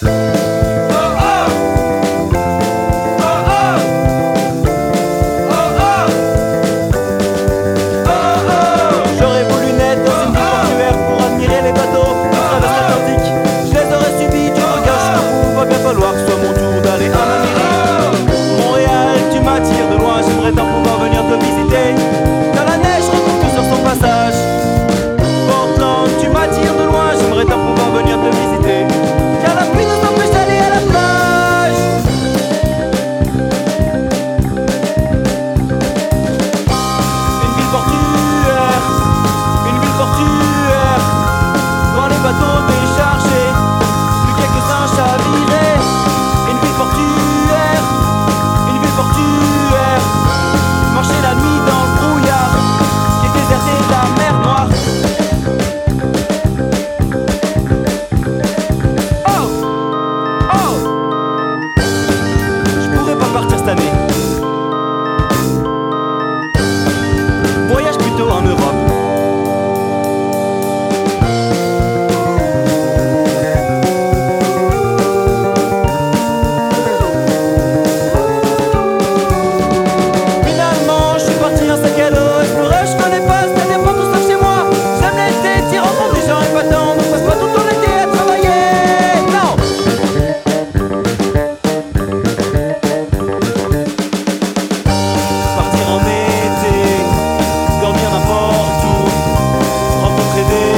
Bye. dedi